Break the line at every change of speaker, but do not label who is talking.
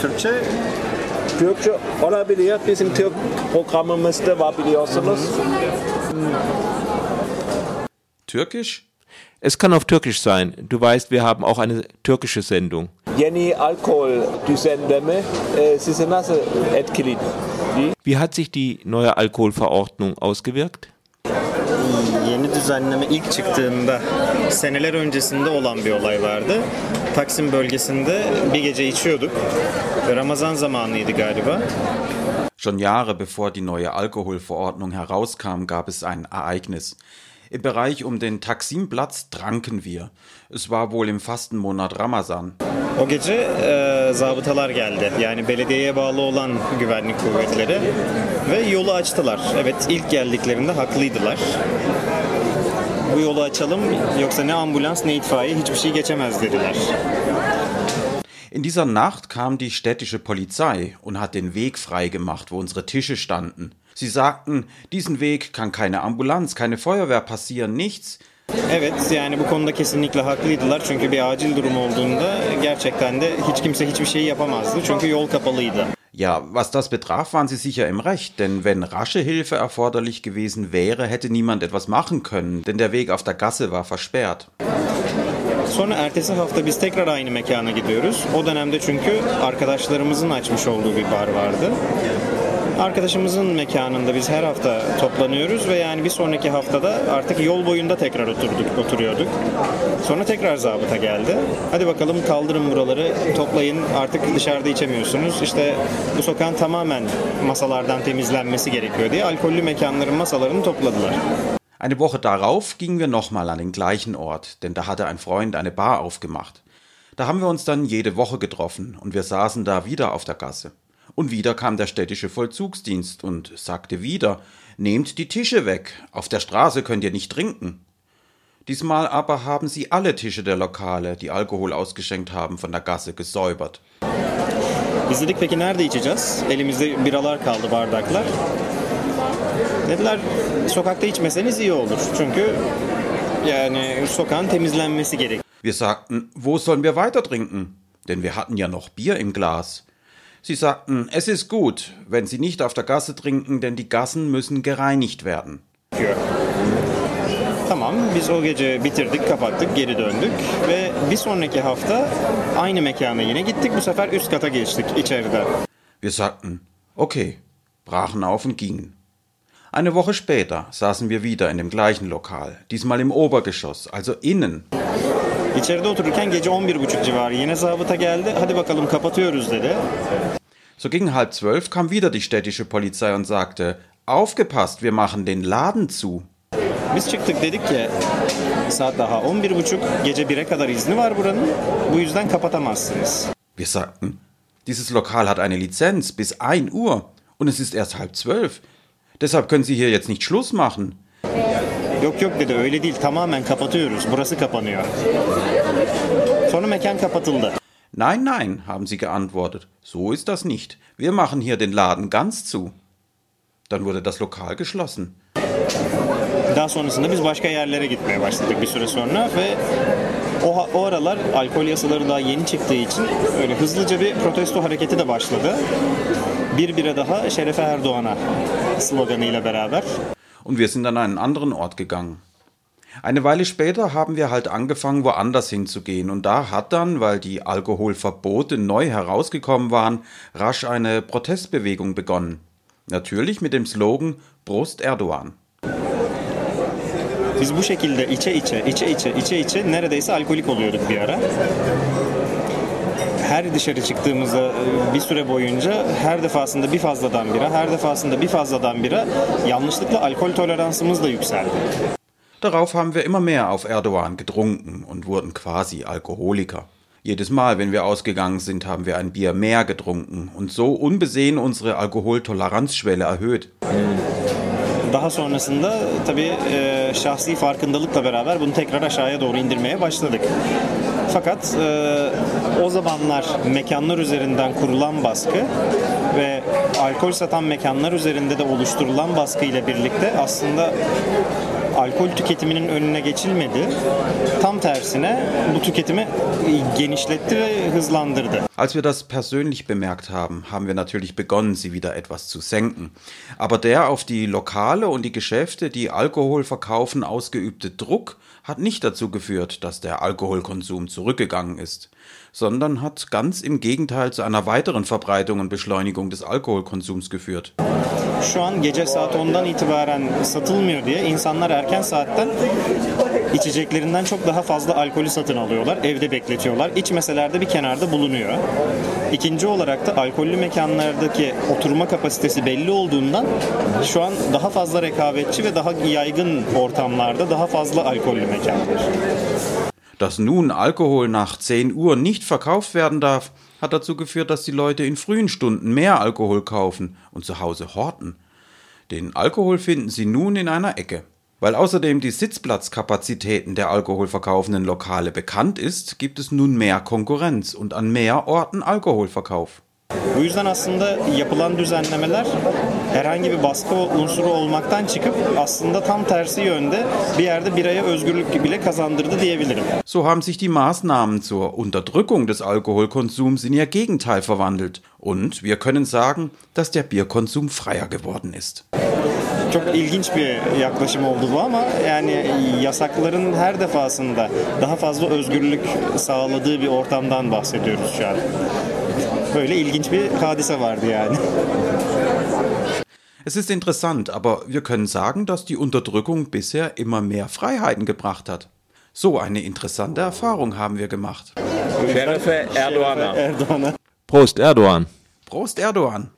Türkçe
Türkçe olabiliyor. Bizim Türk programımızda var biliyorsunuz.
Türkisch? Es kann auf Türkisch sein. Du weißt, wir haben auch eine türkische Sendung.
Yeni alkol düzenleme size nasıl etkiledi?
Wie hat sich die neue Alkoholverordnung ausgewirkt?
yeni düzenleme ilk çıktığında seneler öncesinde olan bir olay vardı. Taksim bölgesinde bir gece içiyorduk. Ramazan zamanıydı galiba.
Schon Jahre bevor die neue Alkoholverordnung herauskam, gab es ein Ereignis. Im Bereich um den Taksimplatz tranken wir. Es war wohl im Fastenmonat Ramazan.
O gece e, zabıtalar geldi. Yani belediyeye bağlı olan güvenlik kuvvetleri ve yolu açtılar. Evet ilk geldiklerinde haklıydılar. Bu yolu açalım yoksa ne ambulans ne itfaiye hiçbir şey geçemez dediler.
In dieser Nacht kam die städtische Polizei und hat den Weg freigemacht, wo unsere Tische standen. Sie sagten, diesen Weg kann keine Ambulanz, keine Feuerwehr passieren, nichts.
Evet yani bu konuda kesinlikle haklıydılar. Çünkü bir acil durum olduğunda gerçekten de hiç kimse hiçbir şey yapamazdı. Çünkü yol kapalıydı.
Ja, was das betraf, waren sie sicher im Recht, denn wenn rasche Hilfe erforderlich gewesen wäre, hätte niemand etwas machen können, denn der Weg auf der Gasse war versperrt.
Sonra ertesi hafta biz tekrar aynı mekana gidiyoruz. O dönemde çünkü arkadaşlarımızın açmış olduğu bir bar vardı. Arkadaşımızın mekanında biz her hafta toplanıyoruz ve yani bir sonraki haftada artık yol boyunda tekrar oturduk, oturuyorduk. Sonra tekrar zabıta geldi. Hadi bakalım kaldırın buraları, toplayın artık dışarıda içemiyorsunuz. İşte bu sokağın tamamen masalardan temizlenmesi gerekiyor diye alkollü mekanların masalarını topladılar.
Eine Woche darauf gingen wir nochmal an den gleichen Ort, denn da hatte ein Freund eine Bar aufgemacht. Da haben wir uns dann jede Woche getroffen und wir saßen da wieder auf der Gasse. Und wieder kam der städtische Vollzugsdienst und sagte wieder, nehmt die Tische weg, auf der Straße könnt ihr nicht trinken. Diesmal aber haben sie alle Tische der Lokale, die Alkohol ausgeschenkt haben, von der Gasse gesäubert.
Biz dedik peki nerede içeceğiz? Elimizde biralar kaldı, bardaklar. Dediler sokakta içmeseniz iyi olur. Çünkü yani sokağın temizlenmesi gerek.
Wir sagten, wo sollen wir weiter trinken? Denn wir hatten ja noch Bier im Glas. Sie sagten, es ist gut, wenn Sie nicht auf der Gasse trinken, denn die Gassen müssen gereinigt werden.
gerekiyor. Tamam biz o gece bitirdik kapattık geri döndük ve bir sonraki hafta aynı mekana yine gittik bu sefer üst kata geçtik içeride.
Wir sagten, okay, brachen auf und gingen. Eine Woche später saßen wir wieder in dem gleichen Lokal, diesmal im Obergeschoss, also innen.
İçeride otururken gece 11.30 civarı yine zabıta geldi. Hadi bakalım kapatıyoruz dedi.
So gegen halb zwölf kam wieder die städtische Polizei und sagte, aufgepasst, wir machen den Laden zu.
Biz çıktık dedik ki saat daha 11.30 gece 1'e kadar izni var buranın. Bu yüzden kapatamazsınız.
Wir sagten, dieses Lokal hat eine Lizenz bis 1 Uhr und es ist erst halb zwölf. Deshalb können Sie hier jetzt nicht Schluss machen.
Yok yok dedi öyle değil tamamen kapatıyoruz. Burası kapanıyor. Sonra mekan kapatıldı.
Nein, nein, haben sie geantwortet. So ist das nicht. Wir machen hier den Laden ganz zu. Dann wurde das Lokal geschlossen.
Daha sonrasında biz başka yerlere gitmeye başladık bir süre sonra ve o, o aralar alkol yasaları daha yeni çıktığı için öyle hızlıca bir protesto hareketi de başladı. Bir bire daha Şerefe Erdoğan'a sloganıyla beraber.
Und wir sind an einen anderen Ort gegangen. Eine Weile später haben wir halt angefangen, woanders hinzugehen. Und da hat dann, weil die Alkoholverbote neu herausgekommen waren, rasch eine Protestbewegung begonnen. Natürlich mit dem Slogan Brust Erdogan.
Biz bu şekilde içe içe, içe içe, içe içe neredeyse alkolik oluyorduk bir ara. Her dışarı çıktığımızda e, bir süre boyunca her defasında bir fazladan bira, her defasında bir fazladan bira yanlışlıkla alkol toleransımız da yükseldi.
Darauf haben wir immer mehr auf Erdogan getrunken und wurden quasi Alkoholiker. Jedes Mal, wenn wir ausgegangen sind, haben wir ein Bier mehr getrunken und so unbesehen unsere Alkoholtoleranzschwelle erhöht.
Daha sonrasında tabii e, şahsi farkındalıkla beraber bunu tekrar aşağıya doğru indirmeye başladık. Fakat e, o zamanlar mekanlar üzerinden kurulan baskı ve alkol satan mekanlar üzerinde de oluşturulan baskı ile birlikte aslında alkol tüketiminin önüne geçilmedi. Tam tersine bu tüketimi genişletti ve hızlandırdı.
Als wir das persönlich bemerkt haben, haben wir natürlich begonnen, sie wieder etwas zu senken. Aber der auf die Lokale und die Geschäfte, die Alkohol verkaufen, ausgeübte Druck hat nicht dazu geführt, dass der Alkoholkonsum zurückgegangen ist, sondern hat ganz im Gegenteil zu einer weiteren Verbreitung und Beschleunigung des Alkoholkonsums geführt.
Şu an gece saat 10'dan itibaren satılmıyor diye insanlar erken saatten içeceklerinden çok daha fazla alkolü satın alıyorlar. Evde bekletiyorlar. İçmeseler de bir kenarda bulunuyor. İkinci olarak da alkollü mekanlardaki oturma kapasitesi belli olduğundan şu an daha fazla rekabetçi ve daha yaygın ortamlarda daha fazla alkollü mekan var.
Dass nun Alkohol nach 10 Uhr nicht verkauft werden darf, hat dazu geführt, dass die Leute in frühen Stunden mehr Alkohol kaufen und zu Hause horten. Den Alkohol finden sie nun in einer Ecke. Weil außerdem die Sitzplatzkapazitäten der alkoholverkaufenden Lokale bekannt ist, gibt es nun mehr Konkurrenz und an mehr Orten Alkoholverkauf.
Bu yüzden aslında yapılan düzenlemeler herhangi bir baskı unsuru olmaktan çıkıp aslında tam tersi yönde bir yerde biraya özgürlük bile kazandırdı diyebilirim.
So haben sich die Maßnahmen zur Unterdrückung des Alkoholkonsums in ihr Gegenteil verwandelt und wir können sagen, dass der Bierkonsum freier geworden ist.
Çok ilginç bir yaklaşım oldu bu ama yani yasakların her defasında daha fazla özgürlük sağladığı bir ortamdan bahsediyoruz şu an. Böyle ilginç bir hadise vardı yani.
Es ist interessant, aber wir können sagen, dass die Unterdrückung bisher immer mehr Freiheiten gebracht hat. So eine interessante Erfahrung haben wir gemacht.
Erdoğan'a.
Erdoğan'a.
Prost, Erdogan.
Prost Erdogan!